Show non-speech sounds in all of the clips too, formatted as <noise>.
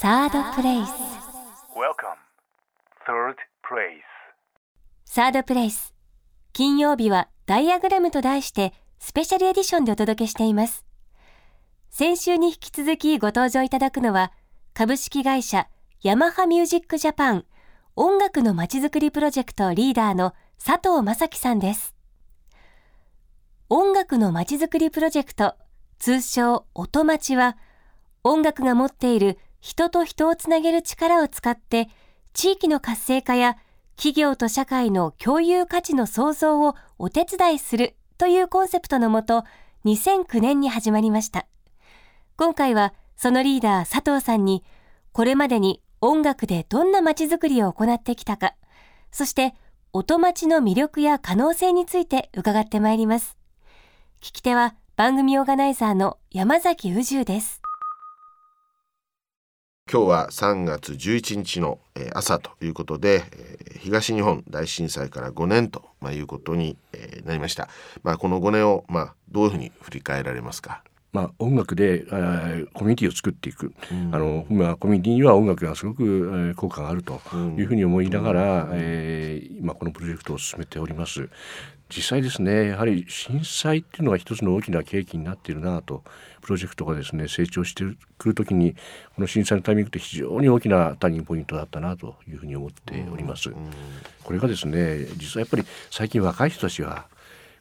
サードプレイス Welcome. Third place. サードプレイス金曜日はダイアグラムと題してスペシャルエディションでお届けしています先週に引き続きご登場いただくのは株式会社ヤマハミュージックジャパン音楽のまちづくりプロジェクトリーダーの佐藤正樹さんです音楽のまちづくりプロジェクト通称音まちは音楽が持っている人と人をつなげる力を使って地域の活性化や企業と社会の共有価値の創造をお手伝いするというコンセプトのもと2009年に始まりました。今回はそのリーダー佐藤さんにこれまでに音楽でどんな街づくりを行ってきたかそして音町の魅力や可能性について伺ってまいります。聞き手は番組オーガナイザーの山崎宇宙です。今日は3月11日のえ朝ということで、え東日本大震災から5年と、まあ、いうことに、えなりました。まあ、この5年を、まあ、どういうふうに振り返られますか？まあ、音楽で、えーコミュニティを作っていく、あのまあ、コミュニティには音楽がすごく、えー効果があるというふうに思いながら、えー今このプロジェクトを進めております。実際ですねやはり震災っていうのが一つの大きな契機になっているなとプロジェクトがですね成長してくる時にこの震災のタイミングって非常に大きなターニングポイントだったなというふうに思っております。これがですね実はやっぱり最近若い人たちは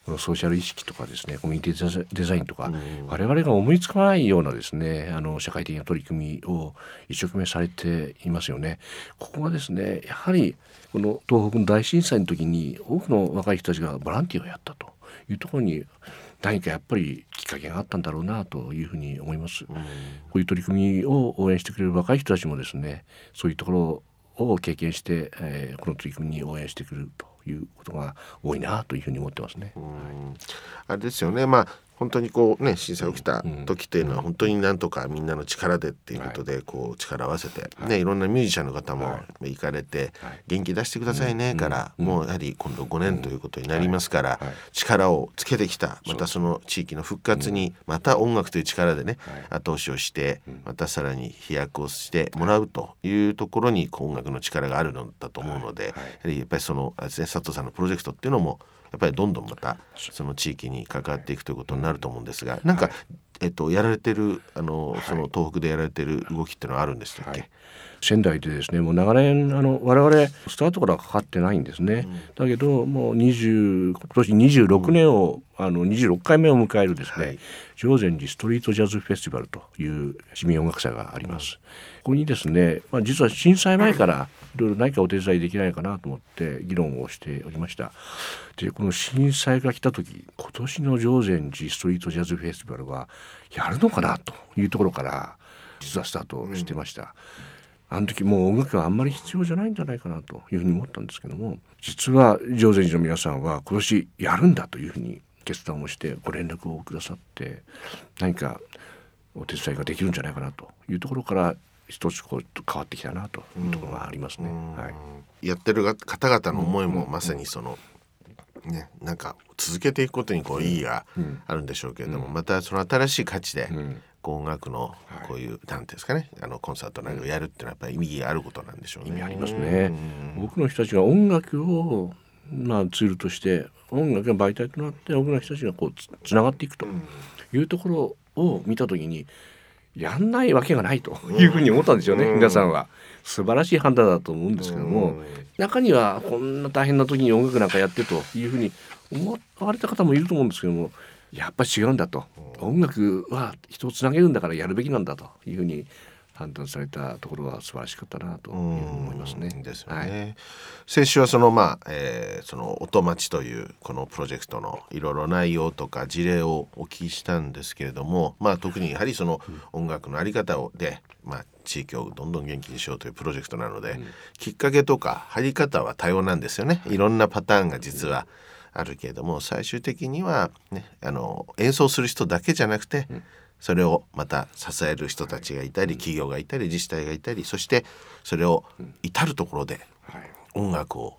このソーシャル意識とかですねコミュニティデザインとか、我々が思いつかないようなですねあの社会的な取り組みを一生懸命されていますよね。ここがですねやはりこの東北の大震災の時に多くの若い人たちがボランティアをやったというところに何かやっぱりきっかけがあったんだろうなというふうに思います。こういう取り組みを応援してくれる若い人たちもですねそういうところを経験して、えーこの取り組みに応援してくれるということが多いなというふうに思ってますね。あれですよね。まあ本当にこうね震災起きた時っていうのは本当になんとかみんなの力でっていうことでこう力を合わせてねいろんなミュージシャンの方も行かれて元気出してくださいねからもうやはり今度5年ということになりますから力をつけてきたまたその地域の復活にまた音楽という力でね後押しをしてまたさらに飛躍をしてもらうというところにこう音楽の力があるのだと思うのでやはりやっぱりその佐藤さんのプロジェクトっていうのもやっぱりどんどんまたその地域に関わっていくということになると思うんですがなんか、えっと、やられてるあのその東北でやられてる動きっていうのはあるんでしたっけ、仙台でですねもう長年あの我々スタートからかかってないんですね、だけどもう20今年26年を、あの26回目を迎えるですね、はい寺ストリートジャズフェスティバルという市民音楽祭があります。ここにですね、まあ、実は震災前からいろいろ何かお手伝いできないかなと思って議論をしておりました。でこの震災が来た時今年の常禅寺ストリートジャズフェスティバルはやるのかなというところから実はスタートしてました。あの時もう音楽はあんまり必要じゃないんじゃないかなというふうに思ったんですけども実は常禅寺の皆さんは今年やるんだというふうに決断をしてご連絡をくださって何かお手伝いができるんじゃないかなというところから一つこう変わってきたなというところがありますね。はい。やってる方々の思いもまさにその、ね、なんか続けていくことにこう意義があるんでしょうけれども、またその新しい価値で、こう音楽のこういう、なんていうんですかねあのコンサートなんかをやるっていうのはやっぱり意義があることなんでしょうね。意味ありますね。多くの人たちが音楽をまあツールとして音楽が媒体となって多くの人たちがこうつつながっていくというところを見た時にやんないわけがないというふうに思ったんですよね、皆さんは。素晴らしい判断だと思うんですけども、中にはこんな大変な時に音楽なんかやってというふうに思われた方もいると思うんですけどもやっぱり違うんだと、音楽は人をつなげるんだからやるべきなんだというふうに判断されたところは素晴らしかったなと思いますね。ですよはい。ね。先週はそのまあ、えーその音町というこのプロジェクトのいろいろ内容とか事例をお聞きしたんですけれども、まあ特にやはりその音楽のあり方をで、まあ地域をどんどん元気にしようというプロジェクトなので、きっかけとか入り方は多様なんですよね。いろんなパターンが実はあるけれども、最終的にはね、あの演奏する人だけじゃなくて。それをまた支える人たちがいたり企業がいたり自治体がいたりそしてそれを至る所で音楽を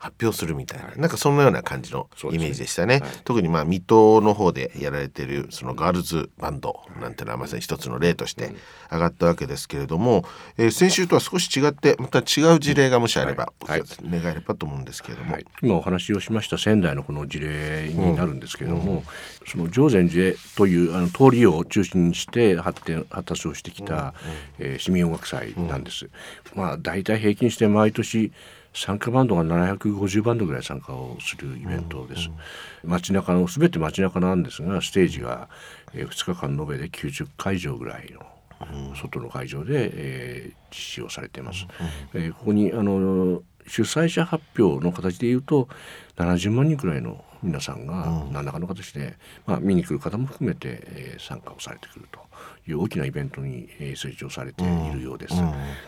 発表するみたいな、なんかそんなような感じのイメージでしたね。はい。特にまあ水戸の方でやられてるそのガールズバンドなんてのはまさに一つの例として上がったわけですけれども、えー先週とは少し違ってまた違う事例がもしあれば、はい。願えればと思うんですけれども。はい、今お話をしました仙台のこの事例になるんですけれども、その常禅寺というあの通りを中心にして発展発達をしてきた、えー市民音楽祭なんです。まあ大体平均して毎年参加バンドが750バンドぐらい参加をするイベントです。街中の全て街中なんですがステージが、え2日間延べで90会場ぐらいの外の会場で、えー実施をされています。えーここにあの主催者発表の形でいうと70万人くらいの皆さんが何らかの形で、まあ、見に来る方も含めて、えー参加をされてくるという大きなイベントに、えー成長されているようです。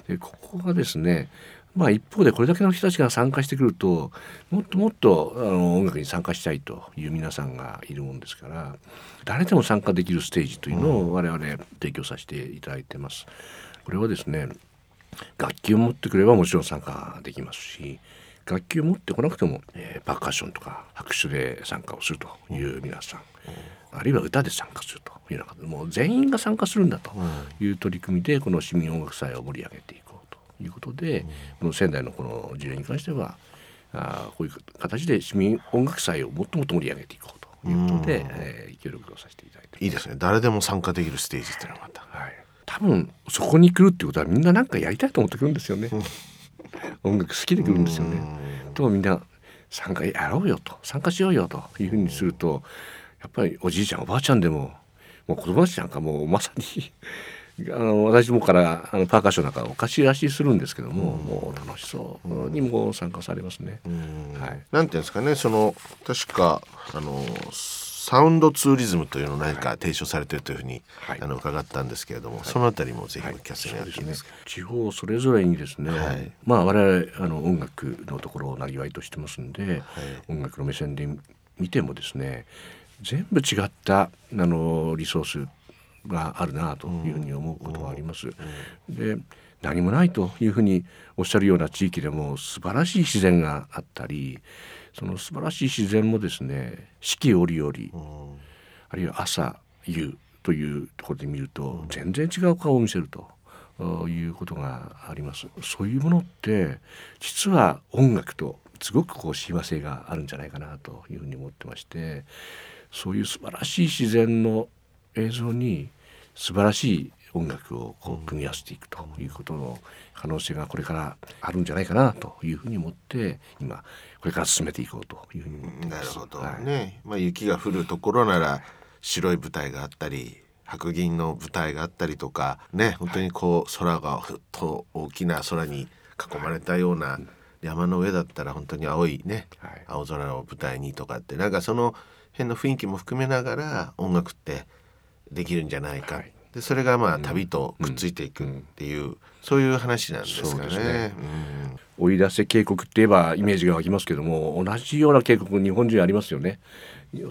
でここがですねまあ一方でこれだけの人たちが参加してくるともっともっとあの音楽に参加したいという皆さんがいるもんですから誰でも参加できるステージというのを我々提供させていただいてます。これはですね楽器を持ってくればもちろん参加できますし楽器を持ってこなくても、えーパーカッションとか拍手で参加をするという皆さん、あるいは歌で参加するというようなもう全員が参加するんだという取り組みでこの市民音楽祭を盛り上げていこうということで、この仙台のこの事例に関してはあーこういう形で市民音楽祭をもっともっと盛り上げていこうということで、えー協力をさせていただいていいですね。誰でも参加できるステージっていうのがまた。はい、多分そこに来るっていうことはみんななんかやりたいと思ってくるんですよね。音楽好きで来るんですよね。とみんな参加やろうよと。参加しようよというふうにするとやっぱりおじいちゃんおばあちゃんでももう子供たちなんかもうまさに <laughs> あの私どもからあのパーカッションなんかお貸し出しするんですけども、もう楽しそう。にも参加されますね。はい、なんていうんですかねその確かあのサウンドツーリズムというのを何か提唱されているというふうに、はい。あの伺ったんですけれども、そのあたりもぜひお聞かせ願いいですか？地方それぞれにですね、はい。まあ我々あの音楽のところをなりわいとしてますんで、音楽の目線で見てもですね全部違ったあのリソースがあるなというふうに思うことはあります。で何もないというふうにおっしゃるような地域でも素晴らしい自然があったりその素晴らしい自然もですね四季折々、あるいは朝夕というところで見ると全然違う顔を見せると。いうことがありますそういうものって実は音楽とすごくこう親和性があるんじゃないかなというふうに思ってましてそういう素晴らしい自然の映像に素晴らしい音楽をこう組み合わせていくということの可能性がこれからあるんじゃないかなというふうに思って今これから進めていこうというふうに思っています。なるほどはい。ね、まあ雪が降るところなら白い舞台があったり白銀の舞台があったりとかね本当にこう空がふっと大きな空に囲まれたような山の上だったら本当に青いね、はい。青空を舞台にとかってなんかその辺の雰囲気も含めながら音楽ってできるんじゃないか、はい。でそれがまあ旅とくっついていくっていう、そういう話なんですかね。追い出せ渓谷って言えばイメージが湧きますけども同じような渓谷日本中にありますよね。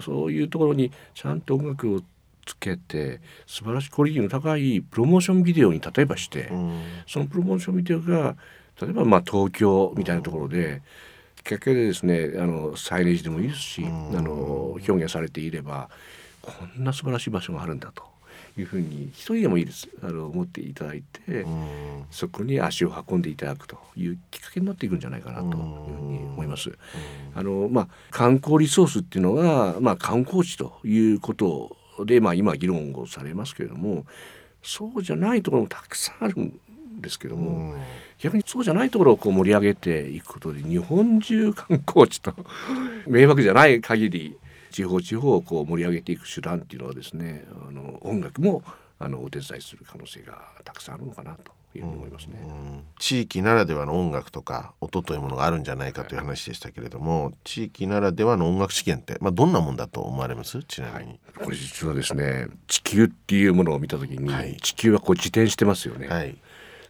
そういうところにちゃんと音楽をつけて素晴らしいクオリティの高いプロモーションビデオに例えばして、うん。そのプロモーションビデオが例えばまあ東京みたいなところできっかけでですねあのサイネージでもいいですし、あの表現されていればこんな素晴らしい場所があるんだというふうに一人でもいいです。あの思っていただいて、うん。そこに足を運んでいただくというきっかけになっていくんじゃないかなというふうに思います。あのまあ、観光リソースっていうのが、まあ、観光地ということで、まあ、今議論をされますけれどもそうじゃないところもたくさんあるんですけども、逆にそうじゃないところをこう盛り上げていくことで日本中観光地と迷惑じゃない限り地方地方をこう盛り上げていく手段っていうのはですねあの音楽もあのお手伝いする可能性がたくさんあるのかなというふうに思いますね。地域ならではの音楽とか音というものがあるんじゃないかという話でしたけれども、地域ならではの音楽資源って、まあ、どんなもんだと思われます？ちなみに。これ実はですね地球っていうものを見た時に、はい。地球はこう自転してますよね。はい、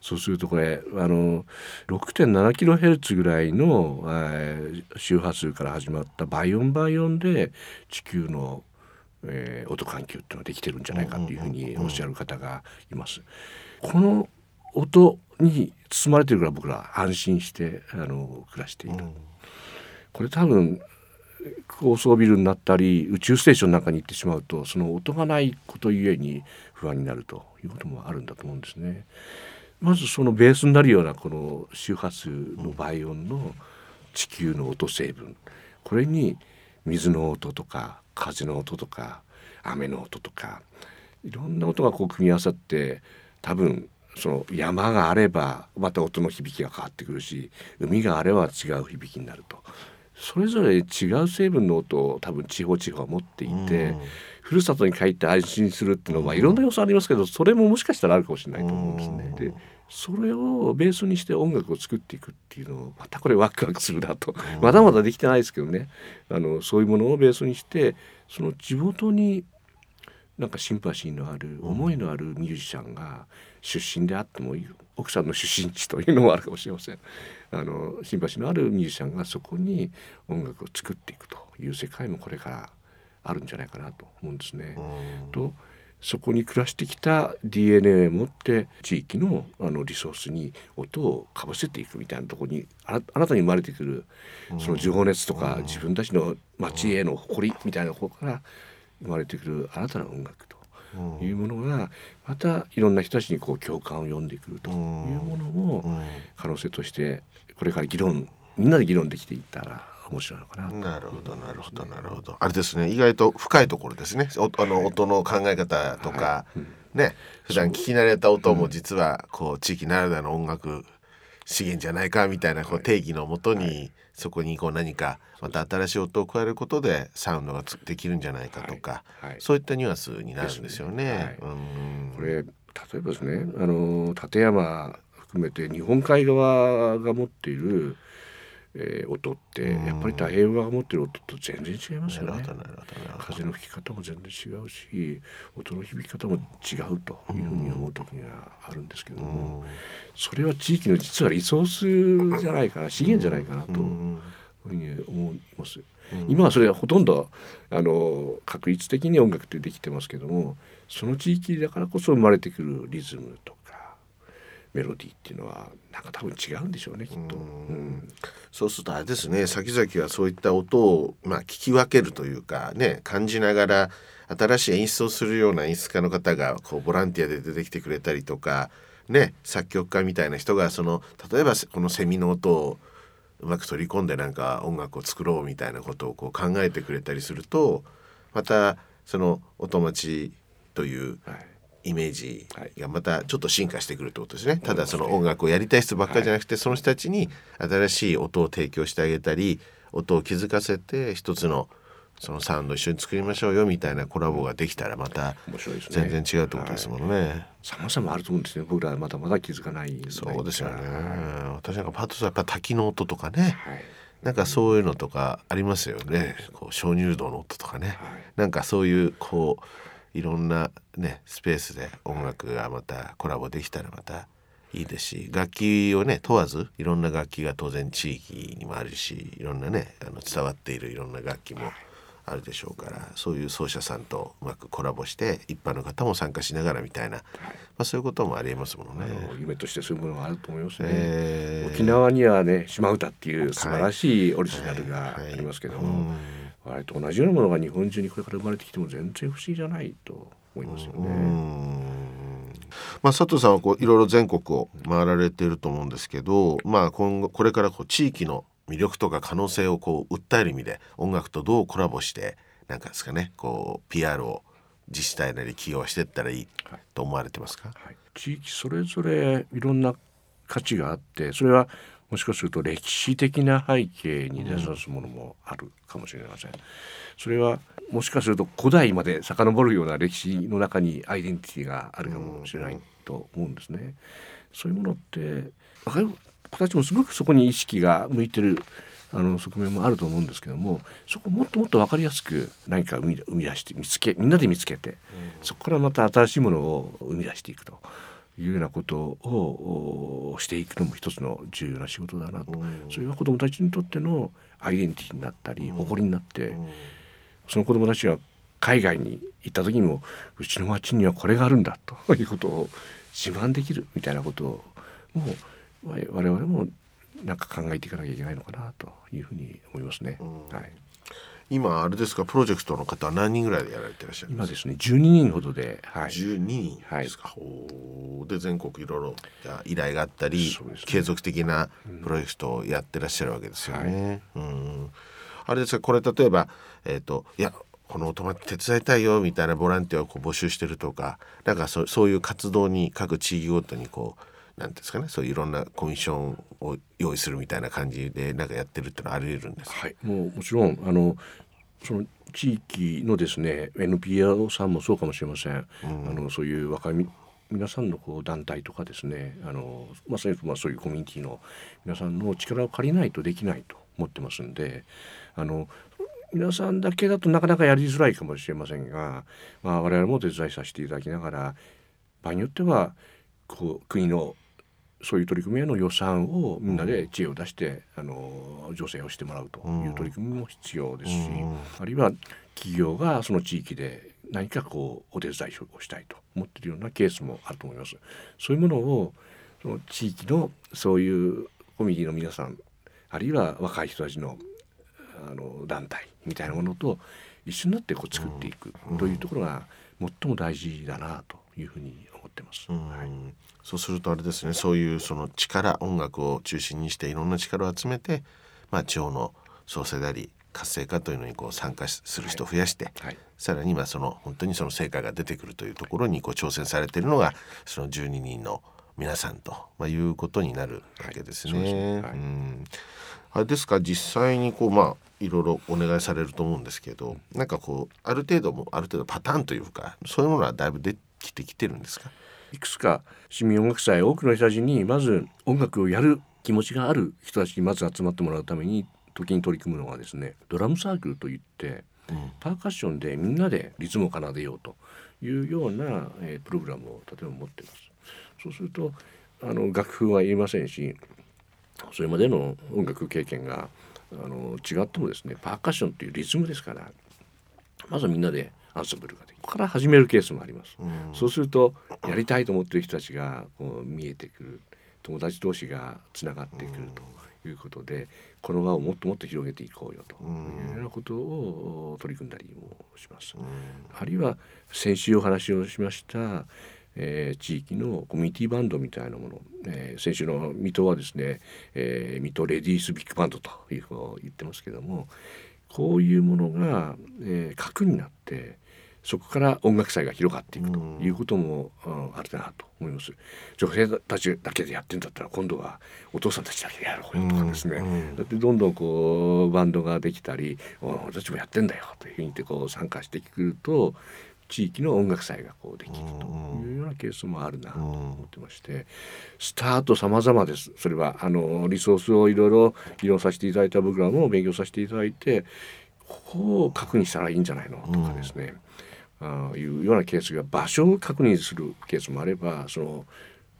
そうするとこれあの 6.7kHz ぐらいの、えー周波数から始まった倍音倍音で地球の、えー音環境っていうのができてるんじゃないかというふうにおっしゃる方がいます。この音に包まれてるから僕ら安心してあの暮らしている。これ多分高層ビルになったり宇宙ステーションなんかに行ってしまうとその音がないことゆえに不安になるということもあるんだと思うんですね。まずそのベースになるようなこの周波数の倍音の地球の音成分これに水の音とか風の音とか雨の音とかいろんな音がこう組み合わさって多分その山があればまた音の響きが変わってくるし海があれば違う響きになると。それぞれ違う成分の音を多分地方地方は持っていて、ふるさとに帰って安心するっていうのは、まあ、いろんな要素ありますけどそれももしかしたらあるかもしれないと思うんですね。でそれをベースにして音楽を作っていくっていうのをまたこれワクワクするなと。まだまだできてないですけどね。あのそういうものをベースにしてその地元になんかシンパシーのある思いのあるミュージシャンが出身であってもいい奥さんの出身地というのもあるかもしれません。あのシンパシーのあるミュージシャンがそこに音楽を作っていくという世界もこれからあるんじゃないかなと思うんですね。とそこに暮らしてきた DNA を持って地域のあのリソースに音をかぶせていくみたいなところにあなたに生まれてくるその情熱とか自分たちの町への誇りみたいな方から生まれてくる新たな音楽というものがまたいろんな人たちにこう共感を呼んでくるというものも可能性としてこれから議論みんなで議論できていったら面白いのかな。なるほどなるほどなるほど。あれですね意外と深いところですね。おあの音の考え方とか、ね。普段聞き慣れた音も実はこう地域ならではの音楽資源じゃないかみたいなこう定義のもとに、そこにこう何かまた新しい音を加えることでサウンドができるんじゃないかとか、そういったニュアンスになるんですよね。これ例えばですねあの立山含めて日本海側が持っているえー、音ってやっぱり太平洋側が持ってる音と全然違いますよね。風の吹き方も全然違うし音の響き方も違うというふうに思う時があるんですけどもそれは地域の実はリソースじゃないかな資源じゃないかなとふうに思います。今はそれはほとんどあの確率的に音楽ってできてますけどもその地域だからこそ生まれてくるリズムとメロディーっていうのはなんか多分違うんでしょうねきっと、うん、そうするとあれですね先々はそういった音をまあ聞き分けるというかね感じながら新しい演出をするような演出家の方がこうボランティアで出てきてくれたりとかね作曲家みたいな人がその例えばこのセミの音をうまく取り込んでなんか音楽を作ろうみたいなことをこう考えてくれたりするとまたその音待ちという、はいイメージがまたちょっと進化してくるってことですね。ただその音楽をやりたい人ばっかりじゃなくて、その人たちに新しい音を提供してあげたり音を気づかせて一つのそのサウンド一緒に作りましょうよみたいなコラボができたらまた全然違うってことですもんね。さまざまあると思うんですね。僕らまだまだ気づかない。そうですよね。私なんかパッとやっぱ滝の音とかね。はいなんかそういうのとかありますよね。こう鍾乳洞の音とかね。はい、なんかそういうこういろんなねスペースで音楽がまたコラボできたらまたいいですし楽器をね問わずいろんな楽器が当然地域にもあるしいろんなねあの伝わっているいろんな楽器もあるでしょうからそういう奏者さんとうまくコラボして一般の方も参加しながらみたいな、まあ、そういうこともありえますものね。夢としてそういうものがあると思いますね。えー、沖縄にはね島唄っていう素晴らしいオリジナルがありますけども。はいはいはいあれと同じようなものが日本中にこれから生まれてきても全然不思議じゃないと思いますよね。まあ、佐藤さんはこういろいろ全国を回られていると思うんですけど、まあ、今後これからこう地域の魅力とか可能性をこう訴える意味で音楽とどうコラボしてなんかですかねこう PR を自治体なり企業はしていったらいいと思われてますか、はい、地域それぞれいろんな価値があってそれはもしかすると歴史的な背景に出さすものもあるかもしれません。それはもしかすると古代まで遡るような歴史の中にアイデンティティがあるかもしれないと思うんですね。そういうものって若い子たちもすごくそこに意識が向いてるあの側面もあると思うんですけどもそこをもっともっと分かりやすく何か生み出して見つけみんなで見つけて、そこからまた新しいものを生み出していくというようなことをしていくのも一つの重要な仕事だなと、それは子どもたちにとってのアイデンティティになったり誇りになって、その子どもたちが海外に行った時にもうちの町にはこれがあるんだということを自慢できるみたいなことをもう我々もなんか考えていかなきゃいけないのかなというふうに思いますね。はい今あれですかプロジェクトの方は何人ぐらいでやられてらっしゃる今ですね12人ほどで、はい、12人。ですか、はい、で全国いろいろ依頼があったり、ね、継続的なプロジェクトをやってらっしゃるわけですよね。うん、はい、うん。あれですかこれ例えばえっ、ー、といやこのお友達手伝いたいよみたいなボランティアをこう募集してるとかなんかそそういう活動に各地域ごとにこうなんですかねそういういろんなコミッションを用意するみたいな感じでなんかやってるってのはあり得るんですはい、もうもちろんあのその地域のですね NPO さんもそうかもしれません、うん、あのそういう若い皆さんのこう団体とかですねあのまあそういうコミュニティの皆さんの力を借りないとできないと思ってますんであの皆さんだけだとなかなかやりづらいかもしれませんが、まあ、我々も手伝いさせていただきながら場合によってはこう国のそういう取り組みへの予算をみんなで知恵を出して、あの助成をしてもらうという取り組みも必要ですし、あるいは企業がその地域で何かこうお手伝いをしたいと思っているようなケースもあると思います。そういうものをその地域のそういうコミュニティの皆さんあるいは若い人たちのあの団体みたいなものと一緒になってこう作っていくというところが最も大事だなというふうに思ってます。はい、そうするとあれですね。そういうその力音楽を中心にしていろんな力を集めて、まあ、地方の創生であり活性化というのにこう参加する人を増やして、はい。はい、さらに今その本当にその成果が出てくるというところにこう挑戦されているのがその12人の皆さんと、まあ、いうことになるわけですね。はい、うん。あれですか実際にこうまあいろいろお願いされると思うんですけどなんかこうある程度もある程度パターンというかそういうものはだいぶできてきてるんですか？いくつか市民音楽祭多くの人たちにまず音楽をやる気持ちがある人たちにまず集まってもらうために時に取り組むのがですねドラムサークルといって、うん、パーカッションでみんなでリズムを奏でようというような、えー、プログラムを例えば持っています。そうするとあの楽譜は言いませんしそれまでの音楽経験があの違ってもですねパーカッションっていうリズムですからまずみんなでアンサンブルができる。ここから始めるケースもあります、うん、そうするとやりたいと思ってる人たちがこう見えてくる。友達同士がつながってくるということで、うん、この輪をもっともっと広げていこうよというようなことを取り組んだりもします。うん、あるいは先週お話をしましたえー、地域のコミュニティバンドみたいなもの、えー、先週の水戸はですね、えー、水戸レディースビッグバンドというふうに言ってますけどもこういうものが、えー、核になってそこから音楽祭が広がっていくということも、うん、あるなと思います。女性たちだけでやってんだったら今度はお父さんたちだけでやろうよとかですね、うん。うん、だってどんどんこうバンドができたり「私たちもやってんだよ」というふうに言ってこう参加してくると地域の音楽祭がこうできるというようなケースもあるなと思ってましてスタート様々です。それはあのリソースをいろいろ議論させていただいた僕らも勉強させていただいてここを確認したらいいんじゃないのとかですね、あいうようなケースが場所を確認するケースもあればその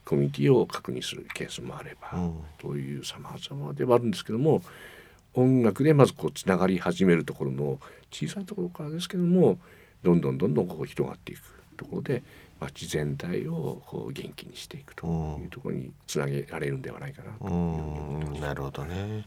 コミュニティを確認するケースもあれば、というさまざまではあるんですけども音楽でまずこうつながり始めるところの小さいところからですけどもどんどんどんどんこう広がっていくところで町全体をこう元気にしていくというところにつなげられるんではないかなというなるほどね。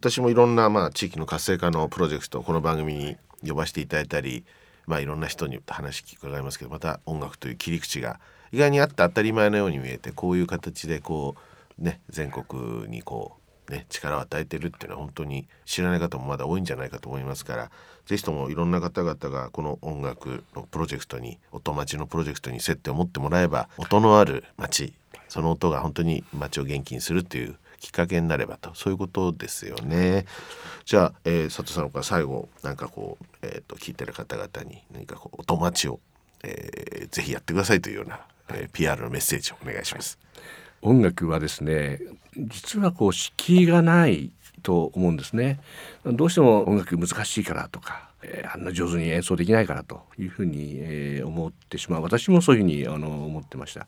私もいろんなまあ地域の活性化のプロジェクトこの番組に呼ばせていただいたり、まあ、いろんな人に話伺いますけどまた音楽という切り口が意外にあって当たり前のように見えてこういう形でこうね全国にこうね力を与えてるっていうのは本当に知らない方もまだ多いんじゃないかと思いますから是非ともいろんな方々がこの音楽のプロジェクトに音町のプロジェクトに接点を持ってもらえば音のある町その音が本当に町を元気にするっていうきっかけになればと。そういうことですよね。じゃあ、えー、佐藤さんから最後なんかこう、えーと、聞いてる方々に何かこう音町を、えー、ぜひやってくださいというような、えー、PR のメッセージをお願いします。音楽はですね実はこう敷居がないと思うんですね。どうしても音楽難しいからとか、えー、あんな上手に演奏できないからというふうに、えー、思ってしまう。私もそういうふうにあの思ってました。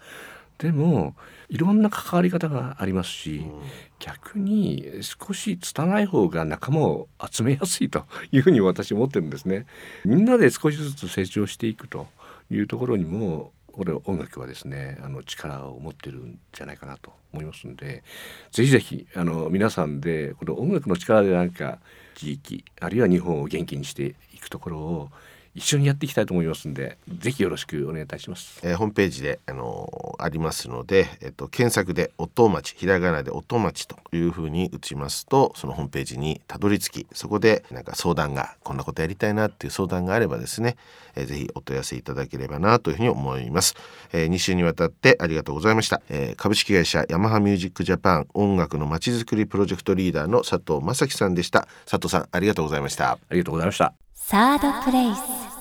でもいろんな関わり方がありますし、うん、逆に少し拙い方が仲間を集めやすいというふうに私思ってるんですね。みんなで少しずつ成長していくというところにもこれ音楽はですねあの力を持ってるんじゃないかなと思いますんでぜひぜひあの皆さんでこの音楽の力でなんか地域あるいは日本を元気にしていくところを一緒にやっていきたいと思いますんでぜひよろしくお願いいたします、えー、ホームページであのー、ありますので、えっと、検索で音町ひらがなで音町というふうに打ちますとそのホームページにたどり着きそこでなんか相談がこんなことやりたいなっていう相談があればですね、えー、ぜひお問い合わせいただければなというふうに思います、えー、2週にわたってありがとうございました、えー、株式会社ヤマハミュージックジャパン音楽のまちづくりプロジェクトリーダーの佐藤正樹さんでした。佐藤さんありがとうございました。ありがとうございましたサードプレイス。